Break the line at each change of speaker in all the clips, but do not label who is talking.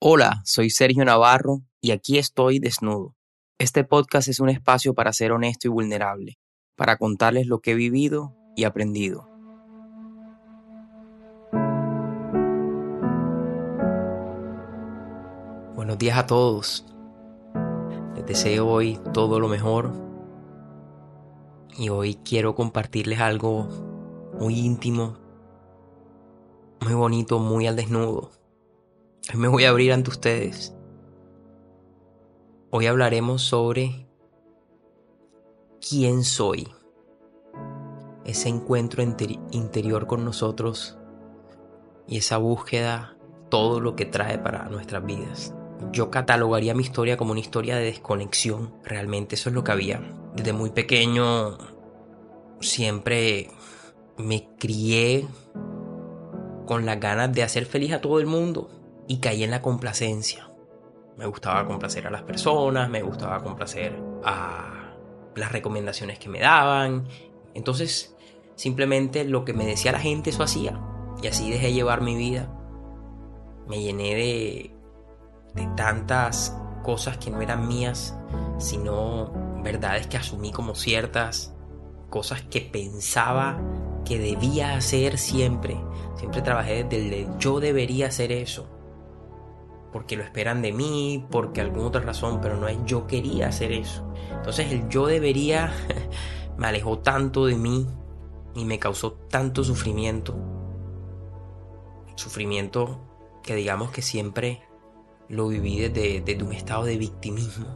Hola, soy Sergio Navarro y aquí estoy desnudo. Este podcast es un espacio para ser honesto y vulnerable, para contarles lo que he vivido y aprendido. Buenos días a todos. Les deseo hoy todo lo mejor y hoy quiero compartirles algo muy íntimo, muy bonito, muy al desnudo Me voy a abrir ante ustedes. Hoy hablaremos sobre quién soy. Ese encuentro interior con nosotros y esa búsqueda, todo lo que trae para nuestras vidas. Yo catalogaría mi historia como una historia de desconexión. Realmente eso es lo que había. Desde muy pequeño siempre me crié con las ganas de hacer feliz a todo el mundo y caí en la complacencia. Me gustaba complacer a las personas, me gustaba complacer a las recomendaciones que me daban. Entonces, simplemente lo que me decía la gente, eso hacía. Y así dejé llevar mi vida. Me llené de, de tantas cosas que no eran mías, sino verdades que asumí como ciertas, cosas que pensaba que debía hacer siempre. Siempre trabajé desde el yo debería hacer eso porque lo esperan de mí, porque alguna otra razón, pero no es yo quería hacer eso. Entonces el yo debería me alejó tanto de mí y me causó tanto sufrimiento. Sufrimiento que digamos que siempre lo viví desde, un estado de victimismo.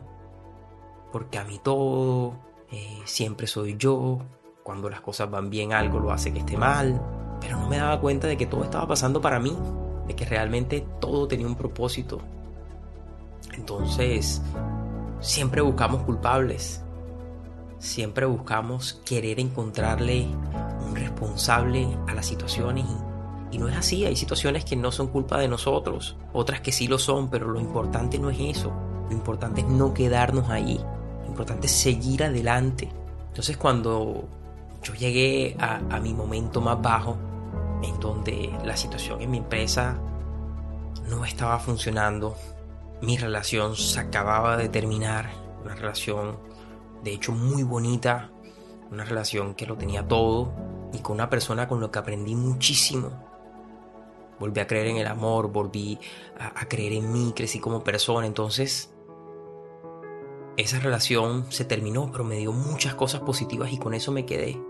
Porque a mí todo, eh, siempre soy yo, cuando las cosas van bien algo lo hace que esté mal, pero no me daba cuenta de que todo estaba pasando para mí de que realmente todo tenía un propósito. Entonces, siempre buscamos culpables, siempre buscamos querer encontrarle un responsable a las situaciones y, no es así, hay situaciones que no son culpa de nosotros, otras que sí lo son, pero lo importante no es eso, lo importante es no quedarnos ahí, lo importante es seguir adelante. Entonces cuando yo llegué a mi momento más bajo, en donde la situación en mi empresa no estaba funcionando, mi relación se acababa de terminar, una relación de hecho muy bonita, una relación que lo tenía todo y con una persona con la que aprendí muchísimo. Volví a creer en el amor, volví a, a creer en mí, crecí como persona, entonces esa relación se terminó, pero me dio muchas cosas positivas y con eso me quedé.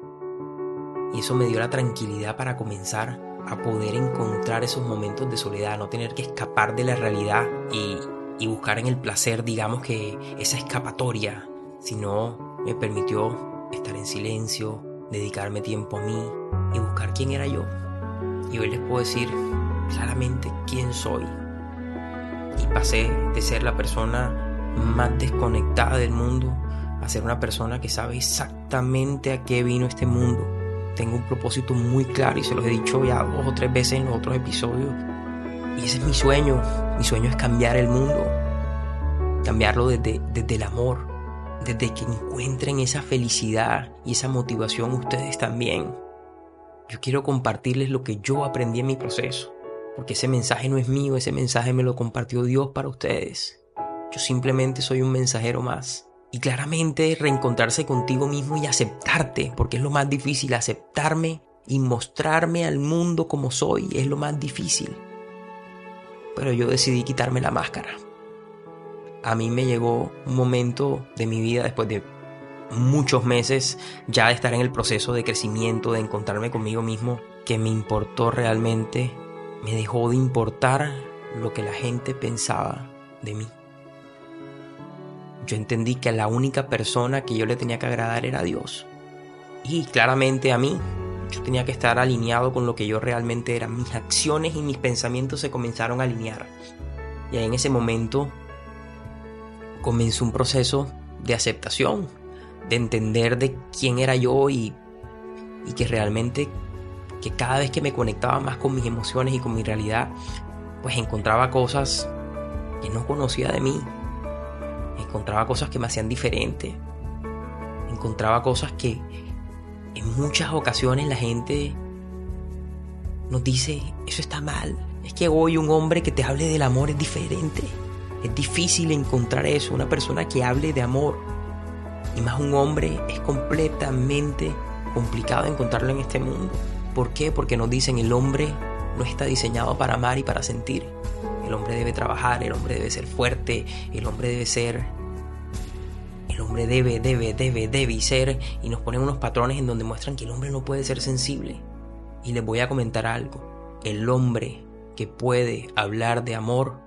Y eso me dio la tranquilidad para comenzar a poder encontrar esos momentos de soledad, no tener que escapar de la realidad y, buscar en el placer, digamos que esa escapatoria, sino me permitió estar en silencio, dedicarme tiempo a mí y buscar quién era yo. Y hoy les puedo decir claramente quién soy. Y pasé de ser la persona más desconectada del mundo a ser una persona que sabe exactamente a qué vino este mundo tengo un propósito muy claro y se los he dicho ya dos o tres veces en los otros episodios. Y ese es mi sueño. Mi sueño es cambiar el mundo. Cambiarlo desde, desde el amor. Desde que encuentren esa felicidad y esa motivación ustedes también. Yo quiero compartirles lo que yo aprendí en mi proceso. Porque ese mensaje no es mío, ese mensaje me lo compartió Dios para ustedes. Yo simplemente soy un mensajero más. Y claramente reencontrarse contigo mismo y aceptarte, porque es lo más difícil, aceptarme y mostrarme al mundo como soy, es lo más difícil. Pero yo decidí quitarme la máscara. A mí me llegó un momento de mi vida después de muchos meses ya de estar en el proceso de crecimiento, de encontrarme conmigo mismo, que me importó realmente, me dejó de importar lo que la gente pensaba de mí yo entendí que la única persona que yo le tenía que agradar era Dios. Y claramente a mí, yo tenía que estar alineado con lo que yo realmente era. Mis acciones y mis pensamientos se comenzaron a alinear. Y en ese momento comenzó un proceso de aceptación, de entender de quién era yo y, y que realmente que cada vez que me conectaba más con mis emociones y con mi realidad, pues encontraba cosas que no conocía de mí, encontraba cosas que me hacían diferente, encontraba cosas que en muchas ocasiones la gente nos dice, eso está mal, Es que hoy un hombre que te hable del amor es diferente. Es difícil encontrar eso, una persona que hable de amor. Y más un hombre es completamente complicado encontrarlo en este mundo. ¿Por qué? Porque nos dicen el hombre no está diseñado para amar y para sentir. El hombre debe trabajar, el hombre debe ser fuerte, el hombre debe ser... El hombre debe, debe, debe, debe ser... Y nos ponen unos patrones en donde muestran que el hombre no puede ser sensible. Y les voy a comentar algo. El hombre que puede hablar de amor,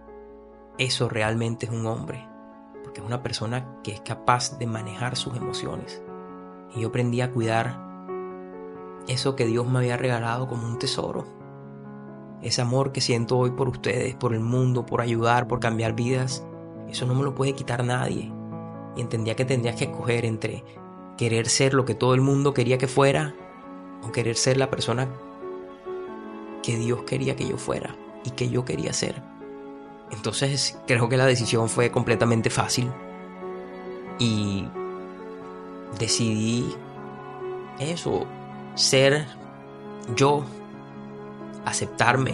eso realmente es un hombre. Porque es una persona que es capaz de manejar sus emociones. Y yo aprendí a cuidar eso que Dios me había regalado como un tesoro. Ese amor que siento hoy por ustedes, por el mundo, por ayudar, por cambiar vidas, eso no me lo puede quitar nadie. Y entendía que tendría que escoger entre querer ser lo que todo el mundo quería que fuera o querer ser la persona que Dios quería que yo fuera y que yo quería ser. Entonces creo que la decisión fue completamente fácil y decidí eso, ser yo, aceptarme,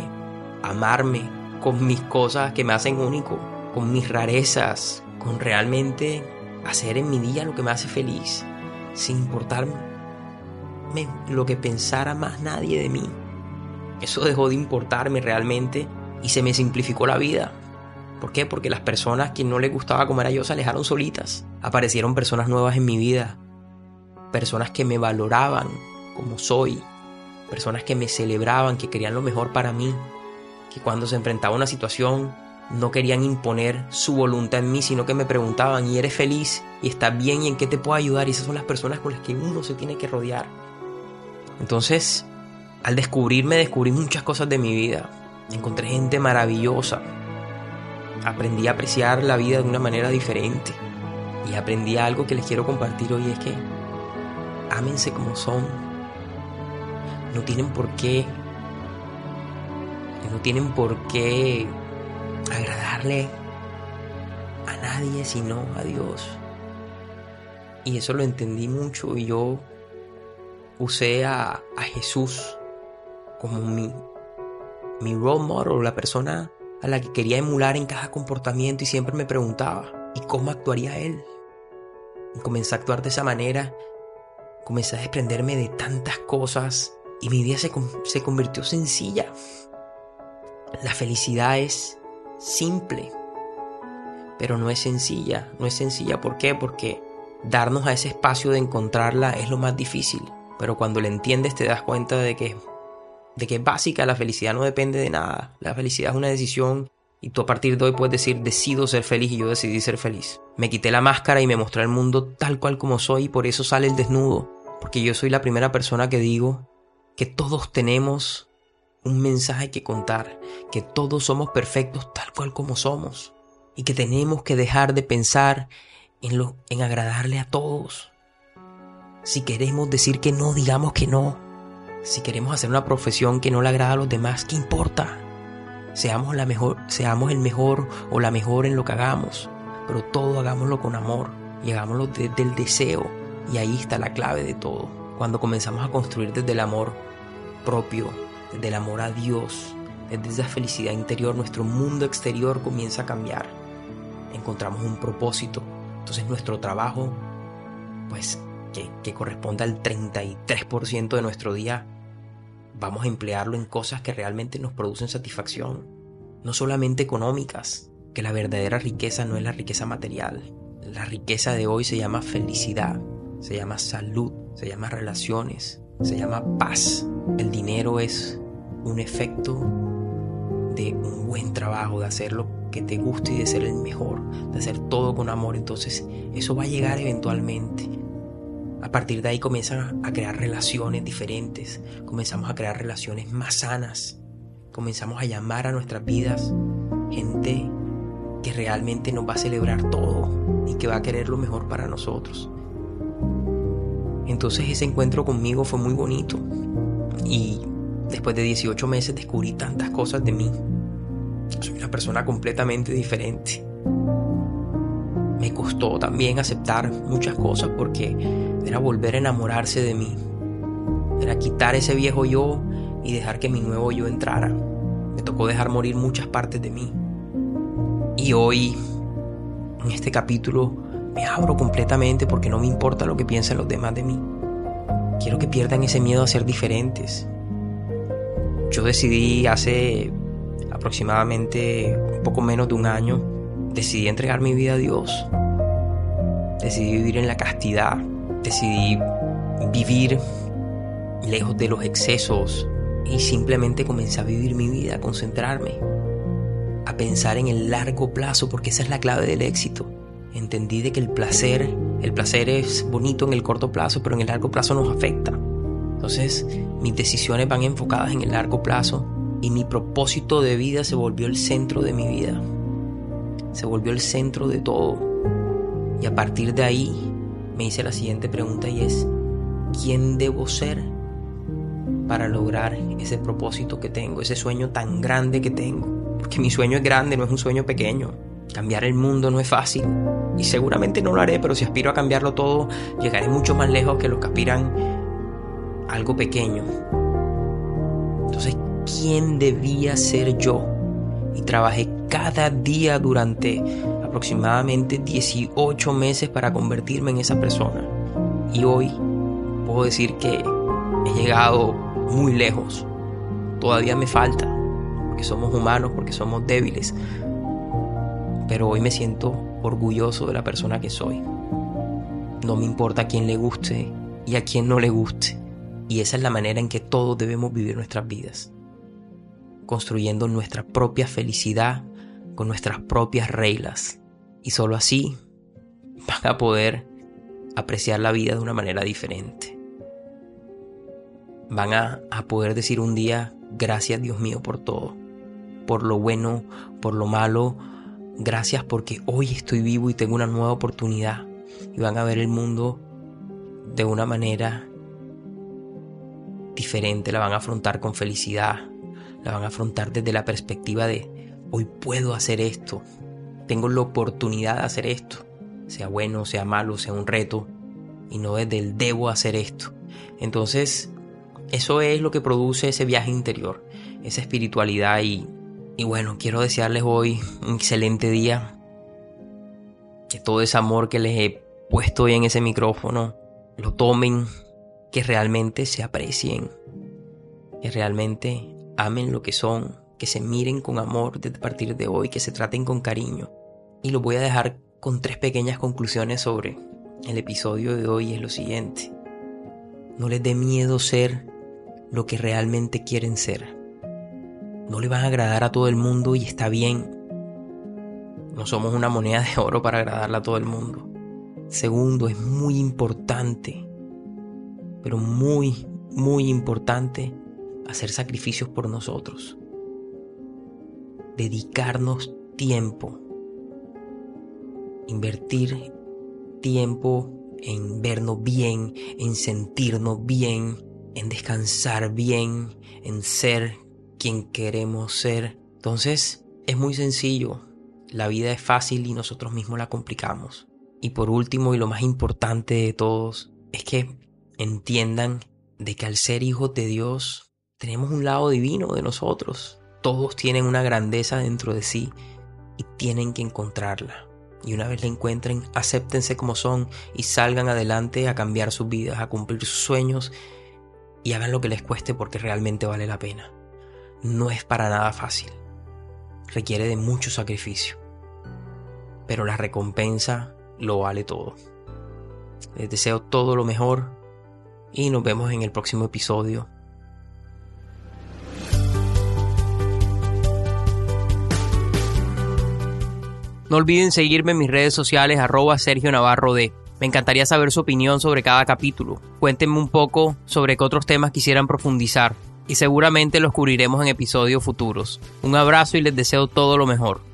amarme con mis cosas que me hacen único, con mis rarezas, con realmente hacer en mi día lo que me hace feliz, sin importarme lo que pensara más nadie de mí. Eso dejó de importarme realmente y se me simplificó la vida. ¿Por qué? Porque las personas que no les gustaba como era yo se alejaron solitas. Aparecieron personas nuevas en mi vida. Personas que me valoraban como soy. Personas que me celebraban, que querían lo mejor para mí. Que cuando se enfrentaba a una situación no querían imponer su voluntad en mí, sino que me preguntaban, ¿y eres feliz? ¿Y estás bien? ¿Y en qué te puedo ayudar? Y esas son las personas con las que uno se tiene que rodear. Entonces, al descubrirme, descubrí muchas cosas de mi vida. Encontré gente maravillosa. Aprendí a apreciar la vida de una manera diferente. Y aprendí algo que les quiero compartir hoy es que ámense como son. No tienen por qué no tienen por qué a nadie sino a Dios. Y eso lo entendí mucho y yo usé a, a Jesús como mi, mi role model, la persona a la que quería emular en cada comportamiento y siempre me preguntaba, ¿y cómo actuaría él? Y comencé a actuar de esa manera, comencé a desprenderme de tantas cosas y mi vida se, se convirtió sencilla. La felicidad es simple, pero no es sencilla. No es sencilla, ¿por qué? Porque darnos a ese espacio de encontrarla es lo más difícil. Pero cuando la entiendes te das cuenta de que de que es básica, la felicidad no depende de nada. La felicidad es una decisión y tú a partir de hoy puedes decir, decido ser feliz y yo decidí ser feliz. Me quité la máscara y me mostré al mundo tal cual como soy y por eso sale el desnudo. Porque yo soy la primera persona que digo que todos tenemos un mensaje que contar, que todos somos perfectos tal cual como somos y que tenemos que dejar de pensar en, lo, en agradarle a todos. Si queremos decir que no, digamos que no. Si queremos hacer una profesión que no le agrada a los demás, ¿qué importa? Seamos, la mejor, seamos el mejor o la mejor en lo que hagamos, pero todo hagámoslo con amor y hagámoslo desde el deseo. Y ahí está la clave de todo. Cuando comenzamos a construir desde el amor propio, desde el amor a Dios, desde esa felicidad interior, nuestro mundo exterior comienza a cambiar. Encontramos un propósito. Entonces nuestro trabajo, pues que, corresponde al 33% de nuestro día, vamos a emplearlo en cosas que realmente nos producen satisfacción, no solamente económicas, que la verdadera riqueza no es la riqueza material. La riqueza de hoy se llama felicidad, se llama salud, se llama relaciones, se llama paz. El dinero es un efecto de un buen trabajo, de hacer lo que te guste y de ser el mejor, de hacer todo con amor. Entonces eso va a llegar eventualmente. A partir de ahí comienzan a crear relaciones diferentes, comenzamos a crear relaciones más sanas, comenzamos a llamar a nuestras vidas gente que realmente nos va a celebrar todo y que va a querer lo mejor para nosotros. Entonces ese encuentro conmigo fue muy bonito y después de 18 meses descubrí tantas cosas de mí. Soy una persona completamente diferente. Me costó también aceptar muchas cosas porque era volver a enamorarse de mí. Era quitar ese viejo yo y dejar que mi nuevo yo entrara. Me tocó dejar morir muchas partes de mí. Y hoy, en este capítulo, me abro completamente porque no me importa lo que piensen los demás de mí. Quiero que pierdan ese miedo a ser diferentes. Yo decidí hace aproximadamente un poco menos de un año, decidí entregar mi vida a Dios. Decidí vivir en la castidad. Decidí vivir lejos de los excesos y simplemente comencé a vivir mi vida, a concentrarme, a pensar en el largo plazo porque esa es la clave del éxito. Entendí de que el placer, el placer es bonito en el corto plazo, pero en el largo plazo nos afecta. Entonces, mis decisiones van enfocadas en el largo plazo y mi propósito de vida se volvió el centro de mi vida. Se volvió el centro de todo. Y a partir de ahí me hice la siguiente pregunta y es, ¿quién debo ser para lograr ese propósito que tengo, ese sueño tan grande que tengo? Porque mi sueño es grande, no es un sueño pequeño. Cambiar el mundo no es fácil y seguramente no lo haré, pero si aspiro a cambiarlo todo, llegaré mucho más lejos que los que aspiran algo pequeño. Entonces, ¿quién debía ser yo? Y trabajé cada día durante aproximadamente 18 meses para convertirme en esa persona. Y hoy puedo decir que he llegado muy lejos. Todavía me falta, porque somos humanos, porque somos débiles, pero hoy me siento orgulloso de la persona que soy. No me importa a quién le guste y a quién no le guste. Y esa es la manera en que todos debemos vivir nuestras vidas. Construyendo nuestra propia felicidad con nuestras propias reglas. Y solo así van a poder apreciar la vida de una manera diferente. Van a, a poder decir un día, gracias Dios mío por todo. Por lo bueno, por lo malo, Gracias porque hoy estoy vivo y tengo una nueva oportunidad. Y van a ver el mundo de una manera diferente. La van a afrontar con felicidad. La van a afrontar desde la perspectiva de hoy puedo hacer esto. Tengo la oportunidad de hacer esto. Sea bueno, sea malo, sea un reto. Y no desde el debo hacer esto. Entonces, eso es lo que produce ese viaje interior. Esa espiritualidad y y bueno, quiero desearles hoy un excelente día. Que todo ese amor que les he puesto hoy en ese micrófono lo tomen, que realmente se aprecien, que realmente amen lo que son, que se miren con amor desde partir de hoy, que se traten con cariño. Y los voy a dejar con tres pequeñas conclusiones sobre el episodio de hoy. Es lo siguiente. No les dé miedo ser lo que realmente quieren ser no le van a agradar a todo el mundo y está bien. No somos una moneda de oro para agradarle a todo el mundo. Segundo, es muy importante, pero muy, muy importante hacer sacrificios por nosotros. Dedicarnos tiempo. Invertir tiempo en vernos bien, en sentirnos bien, en descansar bien, en ser quien queremos ser. Entonces, es muy sencillo. La vida es fácil y nosotros mismos la complicamos. Y por último, y lo más importante de todos, es que entiendan de que al ser hijos de Dios, tenemos un lado divino de nosotros. Todos tienen una grandeza dentro de sí y tienen que encontrarla. Y una vez la encuentren, acéptense como son y salgan adelante a cambiar sus vidas, a cumplir sus sueños y hagan lo que les cueste porque realmente vale la pena no es para nada fácil. Requiere de mucho sacrificio. Pero la recompensa lo vale todo. Les deseo todo lo mejor y nos vemos en el próximo episodio. No olviden seguirme en mis redes sociales arroba Sergio Navarro D. Me encantaría saber su opinión sobre cada capítulo. Cuéntenme un poco sobre qué otros temas quisieran profundizar y seguramente los cubriremos en episodios futuros. Un abrazo y les deseo todo lo mejor.